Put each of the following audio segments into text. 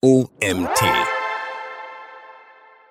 OMT.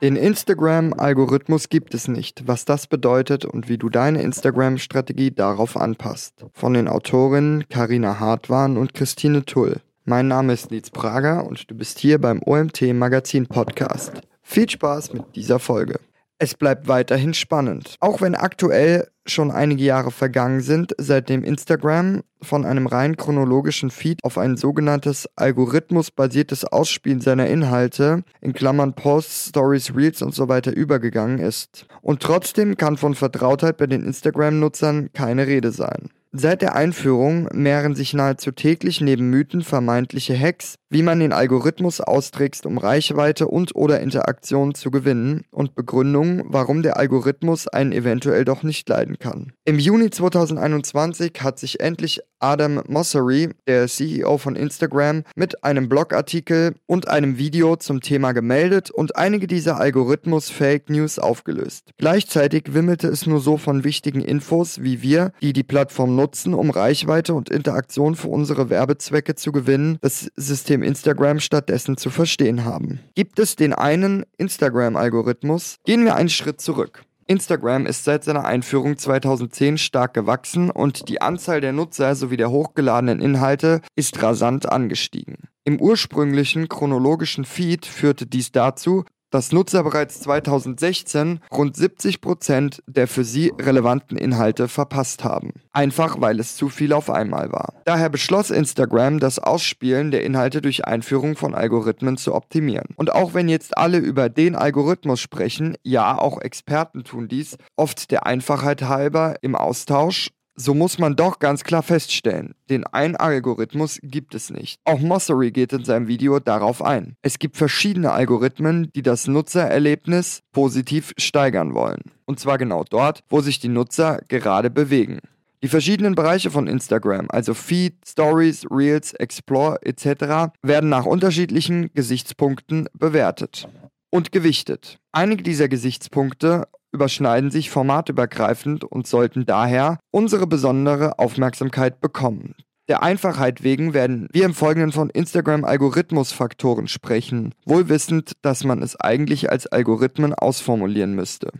Den Instagram-Algorithmus gibt es nicht, was das bedeutet und wie du deine Instagram-Strategie darauf anpasst. Von den Autorinnen Karina Hartwahn und Christine Tull. Mein Name ist Nils Prager und du bist hier beim OMT Magazin Podcast. Viel Spaß mit dieser Folge. Es bleibt weiterhin spannend. Auch wenn aktuell schon einige Jahre vergangen sind, seitdem Instagram von einem rein chronologischen Feed auf ein sogenanntes algorithmusbasiertes Ausspielen seiner Inhalte, in Klammern Posts, Stories, Reels und so weiter übergegangen ist. Und trotzdem kann von Vertrautheit bei den Instagram-Nutzern keine Rede sein. Seit der Einführung mehren sich nahezu täglich neben Mythen vermeintliche Hacks, wie man den Algorithmus austrickst, um Reichweite und oder Interaktion zu gewinnen und Begründungen, warum der Algorithmus einen eventuell doch nicht leiden kann. Im Juni 2021 hat sich endlich Adam Mosseri, der CEO von Instagram, mit einem Blogartikel und einem Video zum Thema gemeldet und einige dieser Algorithmus-Fake News aufgelöst. Gleichzeitig wimmelte es nur so von wichtigen Infos, wie wir, die die Plattform nutzen, um Reichweite und Interaktion für unsere Werbezwecke zu gewinnen, das System Instagram stattdessen zu verstehen haben. Gibt es den einen Instagram-Algorithmus? Gehen wir einen Schritt zurück. Instagram ist seit seiner Einführung 2010 stark gewachsen und die Anzahl der Nutzer sowie der hochgeladenen Inhalte ist rasant angestiegen. Im ursprünglichen chronologischen Feed führte dies dazu, dass Nutzer bereits 2016 rund 70 Prozent der für sie relevanten Inhalte verpasst haben. Einfach weil es zu viel auf einmal war. Daher beschloss Instagram, das Ausspielen der Inhalte durch Einführung von Algorithmen zu optimieren. Und auch wenn jetzt alle über den Algorithmus sprechen, ja, auch Experten tun dies, oft der Einfachheit halber im Austausch, so muss man doch ganz klar feststellen, den einen Algorithmus gibt es nicht. Auch Mossery geht in seinem Video darauf ein. Es gibt verschiedene Algorithmen, die das Nutzererlebnis positiv steigern wollen. Und zwar genau dort, wo sich die Nutzer gerade bewegen. Die verschiedenen Bereiche von Instagram, also Feed, Stories, Reels, Explore etc., werden nach unterschiedlichen Gesichtspunkten bewertet und gewichtet. Einige dieser Gesichtspunkte überschneiden sich formatübergreifend und sollten daher unsere besondere Aufmerksamkeit bekommen. Der Einfachheit wegen werden wir im Folgenden von Instagram-Algorithmusfaktoren sprechen, wohl wissend, dass man es eigentlich als Algorithmen ausformulieren müsste.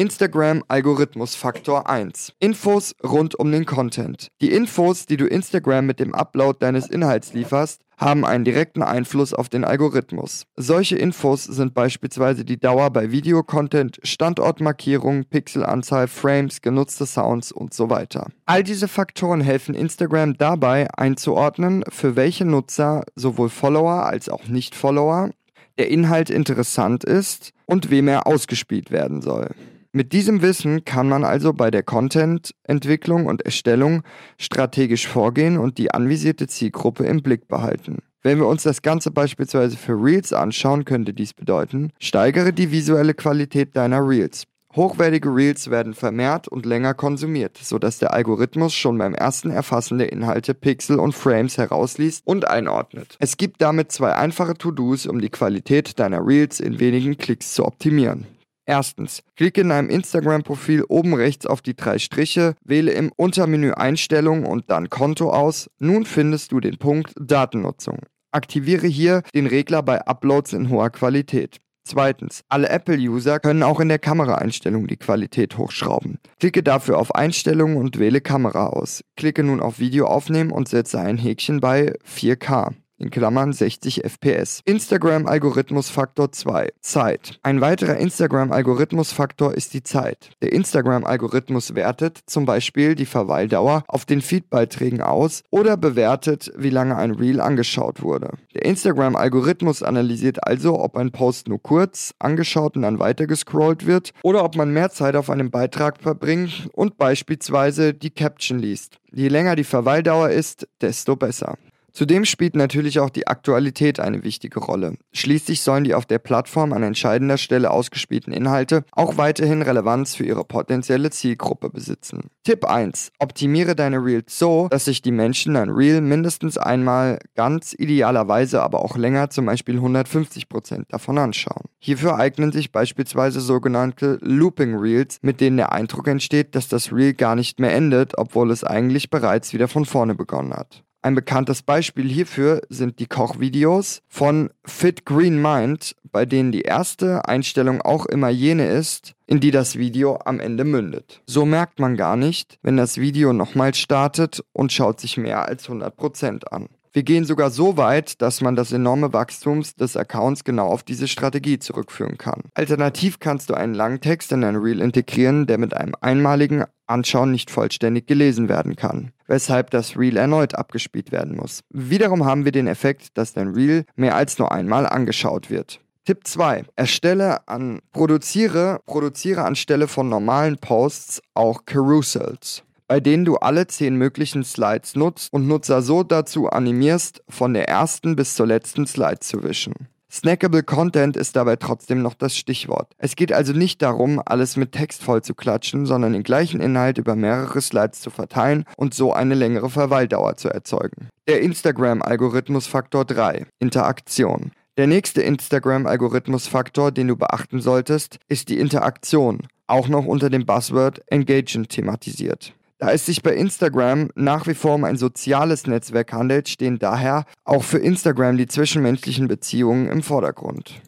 Instagram Algorithmusfaktor 1. Infos rund um den Content. Die Infos, die du Instagram mit dem Upload deines Inhalts lieferst, haben einen direkten Einfluss auf den Algorithmus. Solche Infos sind beispielsweise die Dauer bei Videocontent, Standortmarkierung, Pixelanzahl, Frames, genutzte Sounds und so weiter. All diese Faktoren helfen Instagram dabei einzuordnen, für welche Nutzer, sowohl Follower als auch Nicht-Follower, der Inhalt interessant ist und wem er ausgespielt werden soll. Mit diesem Wissen kann man also bei der Content-Entwicklung und Erstellung strategisch vorgehen und die anvisierte Zielgruppe im Blick behalten. Wenn wir uns das Ganze beispielsweise für Reels anschauen, könnte dies bedeuten, steigere die visuelle Qualität deiner Reels. Hochwertige Reels werden vermehrt und länger konsumiert, sodass der Algorithmus schon beim ersten Erfassen der Inhalte Pixel und Frames herausliest und einordnet. Es gibt damit zwei einfache To-Dos, um die Qualität deiner Reels in wenigen Klicks zu optimieren. Erstens, klicke in deinem Instagram-Profil oben rechts auf die drei Striche, wähle im Untermenü Einstellungen und dann Konto aus. Nun findest du den Punkt Datennutzung. Aktiviere hier den Regler bei Uploads in hoher Qualität. Zweitens, alle Apple-User können auch in der Kameraeinstellung die Qualität hochschrauben. Klicke dafür auf Einstellungen und wähle Kamera aus. Klicke nun auf Video aufnehmen und setze ein Häkchen bei 4K in Klammern 60 FPS. Instagram-Algorithmus-Faktor 2. Zeit. Ein weiterer Instagram-Algorithmus-Faktor ist die Zeit. Der Instagram-Algorithmus wertet zum Beispiel die Verweildauer auf den Feedbeiträgen aus oder bewertet, wie lange ein Reel angeschaut wurde. Der Instagram-Algorithmus analysiert also, ob ein Post nur kurz angeschaut und dann weitergescrollt wird oder ob man mehr Zeit auf einem Beitrag verbringt und beispielsweise die Caption liest. Je länger die Verweildauer ist, desto besser. Zudem spielt natürlich auch die Aktualität eine wichtige Rolle. Schließlich sollen die auf der Plattform an entscheidender Stelle ausgespielten Inhalte auch weiterhin Relevanz für ihre potenzielle Zielgruppe besitzen. Tipp 1. Optimiere deine Reels so, dass sich die Menschen ein Reel mindestens einmal ganz idealerweise aber auch länger, zum Beispiel 150% davon anschauen. Hierfür eignen sich beispielsweise sogenannte Looping Reels, mit denen der Eindruck entsteht, dass das Reel gar nicht mehr endet, obwohl es eigentlich bereits wieder von vorne begonnen hat. Ein bekanntes Beispiel hierfür sind die Kochvideos von Fit Green Mind, bei denen die erste Einstellung auch immer jene ist, in die das Video am Ende mündet. So merkt man gar nicht, wenn das Video nochmal startet und schaut sich mehr als 100% an. Wir gehen sogar so weit, dass man das enorme Wachstum des Accounts genau auf diese Strategie zurückführen kann. Alternativ kannst du einen langen Text in ein Reel integrieren, der mit einem einmaligen Anschauen nicht vollständig gelesen werden kann, weshalb das Reel erneut abgespielt werden muss. Wiederum haben wir den Effekt, dass dein Reel mehr als nur einmal angeschaut wird. Tipp 2. Erstelle an, produziere, produziere anstelle von normalen Posts auch Carousels bei denen du alle zehn möglichen Slides nutzt und Nutzer so dazu animierst, von der ersten bis zur letzten Slide zu wischen. Snackable Content ist dabei trotzdem noch das Stichwort. Es geht also nicht darum, alles mit Text voll zu klatschen, sondern den gleichen Inhalt über mehrere Slides zu verteilen und so eine längere Verweildauer zu erzeugen. Der Instagram-Algorithmus Faktor 3. Interaktion. Der nächste Instagram-Algorithmus-Faktor, den du beachten solltest, ist die Interaktion, auch noch unter dem Buzzword Engagement thematisiert. Da es sich bei Instagram nach wie vor um ein soziales Netzwerk handelt, stehen daher auch für Instagram die zwischenmenschlichen Beziehungen im Vordergrund.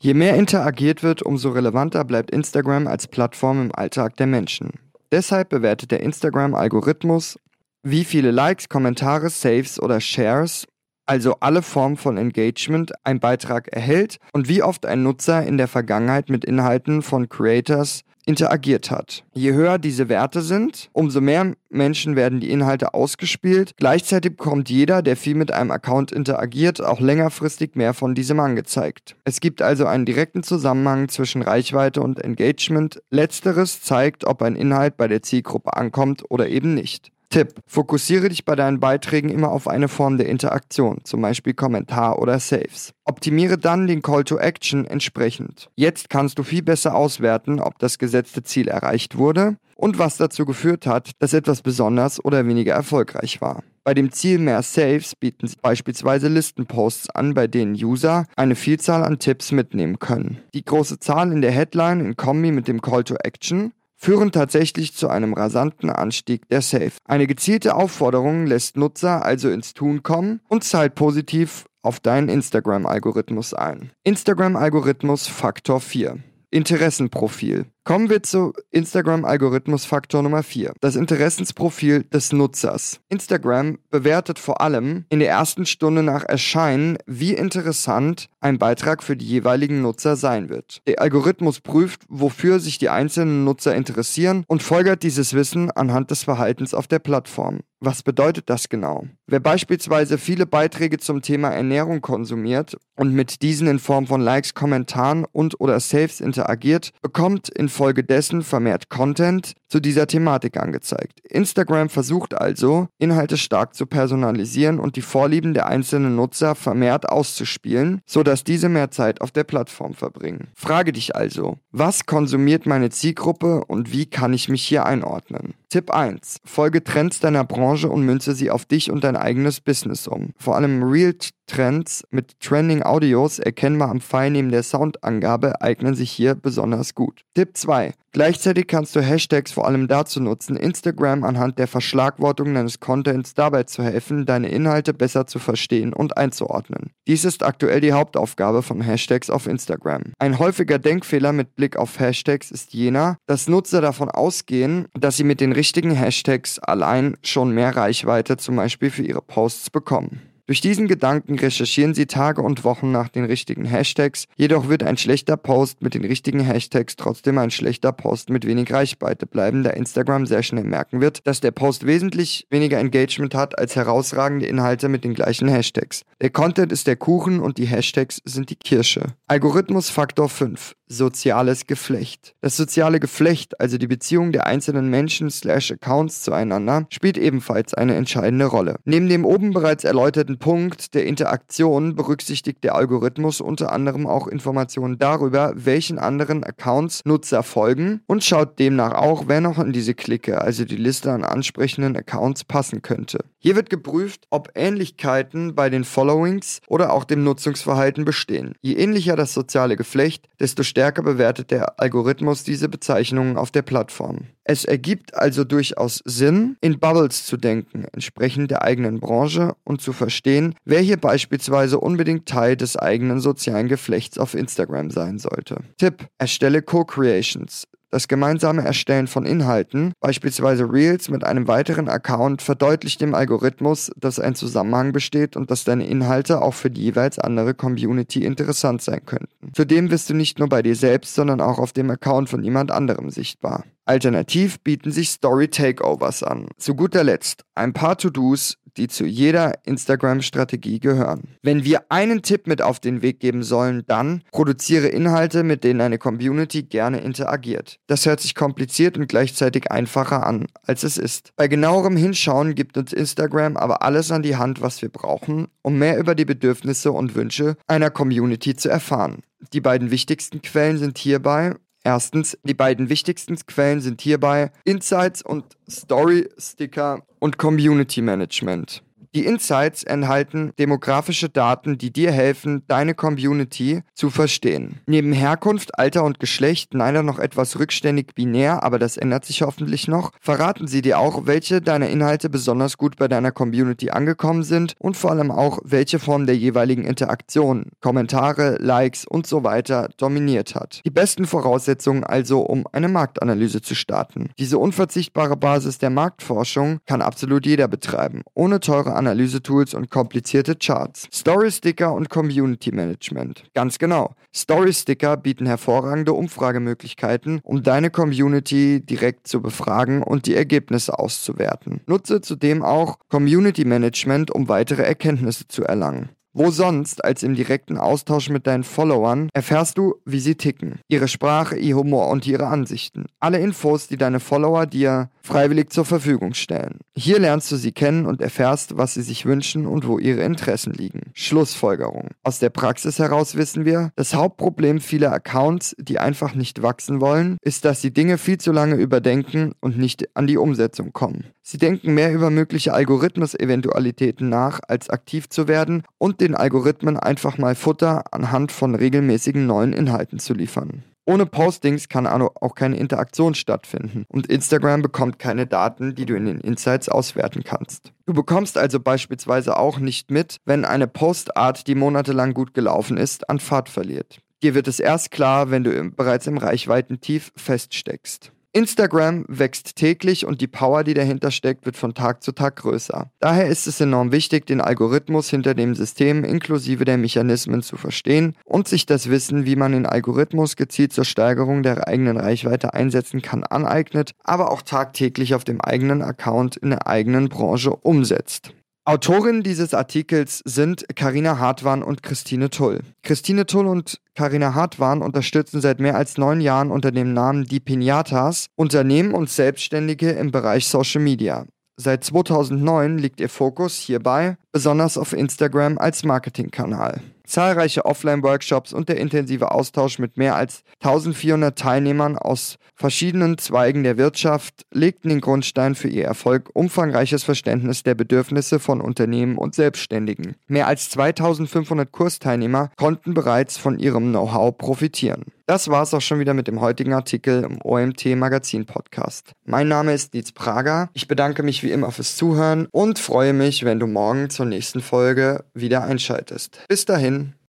Je mehr interagiert wird, umso relevanter bleibt Instagram als Plattform im Alltag der Menschen. Deshalb bewertet der Instagram-Algorithmus, wie viele Likes, Kommentare, Saves oder Shares, also alle Formen von Engagement, ein Beitrag erhält und wie oft ein Nutzer in der Vergangenheit mit Inhalten von Creators interagiert hat. Je höher diese Werte sind, umso mehr Menschen werden die Inhalte ausgespielt. Gleichzeitig bekommt jeder, der viel mit einem Account interagiert, auch längerfristig mehr von diesem angezeigt. Es gibt also einen direkten Zusammenhang zwischen Reichweite und Engagement. Letzteres zeigt, ob ein Inhalt bei der Zielgruppe ankommt oder eben nicht. Tipp: Fokussiere dich bei deinen Beiträgen immer auf eine Form der Interaktion, zum Beispiel Kommentar oder Saves. Optimiere dann den Call to Action entsprechend. Jetzt kannst du viel besser auswerten, ob das gesetzte Ziel erreicht wurde und was dazu geführt hat, dass etwas besonders oder weniger erfolgreich war. Bei dem Ziel mehr Saves bieten sie beispielsweise Listenposts an, bei denen User eine Vielzahl an Tipps mitnehmen können. Die große Zahl in der Headline in Kombi mit dem Call to Action führen tatsächlich zu einem rasanten Anstieg der Safe. Eine gezielte Aufforderung lässt Nutzer also ins Tun kommen und zahlt positiv auf deinen Instagram-Algorithmus ein. Instagram-Algorithmus Faktor 4. Interessenprofil. Kommen wir zu Instagram-Algorithmus-Faktor Nummer 4, das Interessensprofil des Nutzers. Instagram bewertet vor allem in der ersten Stunde nach Erscheinen, wie interessant ein Beitrag für die jeweiligen Nutzer sein wird. Der Algorithmus prüft, wofür sich die einzelnen Nutzer interessieren und folgert dieses Wissen anhand des Verhaltens auf der Plattform. Was bedeutet das genau? Wer beispielsweise viele Beiträge zum Thema Ernährung konsumiert und mit diesen in Form von Likes, Kommentaren und oder Saves interagiert, bekommt infolgedessen vermehrt Content zu dieser Thematik angezeigt. Instagram versucht also, Inhalte stark zu personalisieren und die Vorlieben der einzelnen Nutzer vermehrt auszuspielen, sodass diese mehr Zeit auf der Plattform verbringen. Frage dich also, was konsumiert meine Zielgruppe und wie kann ich mich hier einordnen? Tipp 1. Folge Trends deiner Branche und münze sie auf dich und dein eigenes Business um. Vor allem Real Trends mit Trending Audios erkennbar am Feinnehmen der Soundangabe eignen sich hier besonders gut. Tipp 2. Gleichzeitig kannst du Hashtags vor allem dazu nutzen, Instagram anhand der Verschlagwortung deines Contents dabei zu helfen, deine Inhalte besser zu verstehen und einzuordnen. Dies ist aktuell die Hauptaufgabe von Hashtags auf Instagram. Ein häufiger Denkfehler mit Blick auf Hashtags ist jener, dass Nutzer davon ausgehen, dass sie mit den richtigen Hashtags allein schon mehr Reichweite zum Beispiel für ihre Posts bekommen. Durch diesen Gedanken recherchieren sie Tage und Wochen nach den richtigen Hashtags, jedoch wird ein schlechter Post mit den richtigen Hashtags trotzdem ein schlechter Post mit wenig Reichweite bleiben, da Instagram sehr schnell merken wird, dass der Post wesentlich weniger Engagement hat als herausragende Inhalte mit den gleichen Hashtags. Der Content ist der Kuchen und die Hashtags sind die Kirsche. Algorithmus Faktor 5 soziales Geflecht. Das soziale Geflecht, also die Beziehung der einzelnen Menschen slash Accounts zueinander, spielt ebenfalls eine entscheidende Rolle. Neben dem oben bereits erläuterten Punkt der Interaktion berücksichtigt der Algorithmus unter anderem auch Informationen darüber, welchen anderen Accounts Nutzer folgen und schaut demnach auch, wer noch in diese Clique, also die Liste an ansprechenden Accounts passen könnte. Hier wird geprüft, ob Ähnlichkeiten bei den Followings oder auch dem Nutzungsverhalten bestehen. Je ähnlicher das soziale Geflecht, desto stärker bewertet der Algorithmus diese Bezeichnungen auf der Plattform. Es ergibt also durchaus Sinn, in Bubbles zu denken, entsprechend der eigenen Branche und zu verstehen, wer hier beispielsweise unbedingt Teil des eigenen sozialen Geflechts auf Instagram sein sollte. Tipp: Erstelle Co-Creations. Das gemeinsame Erstellen von Inhalten, beispielsweise Reels mit einem weiteren Account, verdeutlicht dem Algorithmus, dass ein Zusammenhang besteht und dass deine Inhalte auch für die jeweils andere Community interessant sein könnten. Zudem bist du nicht nur bei dir selbst, sondern auch auf dem Account von jemand anderem sichtbar. Alternativ bieten sich Story Takeovers an. Zu guter Letzt ein paar To-Dos, die zu jeder Instagram-Strategie gehören. Wenn wir einen Tipp mit auf den Weg geben sollen, dann produziere Inhalte, mit denen eine Community gerne interagiert. Das hört sich kompliziert und gleichzeitig einfacher an, als es ist. Bei genauerem Hinschauen gibt uns Instagram aber alles an die Hand, was wir brauchen, um mehr über die Bedürfnisse und Wünsche einer Community zu erfahren. Die beiden wichtigsten Quellen sind hierbei Erstens, die beiden wichtigsten Quellen sind hierbei Insights und Story Sticker und Community Management. Die Insights enthalten demografische Daten, die dir helfen, deine Community zu verstehen. Neben Herkunft, Alter und Geschlecht, leider noch etwas rückständig binär, aber das ändert sich hoffentlich noch, verraten sie dir auch, welche deiner Inhalte besonders gut bei deiner Community angekommen sind und vor allem auch, welche Form der jeweiligen Interaktion, Kommentare, Likes und so weiter dominiert hat. Die besten Voraussetzungen also, um eine Marktanalyse zu starten. Diese unverzichtbare Basis der Marktforschung kann absolut jeder betreiben, ohne teure Analysetools und komplizierte Charts. Story Sticker und Community Management. Ganz genau. Story Sticker bieten hervorragende Umfragemöglichkeiten, um deine Community direkt zu befragen und die Ergebnisse auszuwerten. Nutze zudem auch Community Management, um weitere Erkenntnisse zu erlangen. Wo sonst als im direkten Austausch mit deinen Followern erfährst du, wie sie ticken, ihre Sprache, ihr Humor und ihre Ansichten. Alle Infos, die deine Follower dir freiwillig zur Verfügung stellen. Hier lernst du sie kennen und erfährst, was sie sich wünschen und wo ihre Interessen liegen. Schlussfolgerung. Aus der Praxis heraus wissen wir, das Hauptproblem vieler Accounts, die einfach nicht wachsen wollen, ist, dass sie Dinge viel zu lange überdenken und nicht an die Umsetzung kommen. Sie denken mehr über mögliche Algorithmus-Eventualitäten nach, als aktiv zu werden und den Algorithmen einfach mal Futter anhand von regelmäßigen neuen Inhalten zu liefern. Ohne Postings kann auch keine Interaktion stattfinden und Instagram bekommt keine Daten, die du in den Insights auswerten kannst. Du bekommst also beispielsweise auch nicht mit, wenn eine Postart, die monatelang gut gelaufen ist, an Fahrt verliert. Dir wird es erst klar, wenn du bereits im Reichweitentief feststeckst. Instagram wächst täglich und die Power, die dahinter steckt, wird von Tag zu Tag größer. Daher ist es enorm wichtig, den Algorithmus hinter dem System inklusive der Mechanismen zu verstehen und sich das Wissen, wie man den Algorithmus gezielt zur Steigerung der eigenen Reichweite einsetzen kann, aneignet, aber auch tagtäglich auf dem eigenen Account in der eigenen Branche umsetzt. Autorinnen dieses Artikels sind Karina Hartwan und Christine Tull. Christine Tull und Karina Hartwan unterstützen seit mehr als neun Jahren unter dem Namen Die Pinatas Unternehmen und Selbstständige im Bereich Social Media. Seit 2009 liegt ihr Fokus hierbei besonders auf Instagram als Marketingkanal. Zahlreiche Offline-Workshops und der intensive Austausch mit mehr als 1400 Teilnehmern aus verschiedenen Zweigen der Wirtschaft legten den Grundstein für ihr Erfolg, umfangreiches Verständnis der Bedürfnisse von Unternehmen und Selbstständigen. Mehr als 2500 Kursteilnehmer konnten bereits von ihrem Know-how profitieren. Das war's auch schon wieder mit dem heutigen Artikel im OMT Magazin Podcast. Mein Name ist Dietz Prager. Ich bedanke mich wie immer fürs Zuhören und freue mich, wenn du morgen zur nächsten Folge wieder einschaltest. Bis dahin.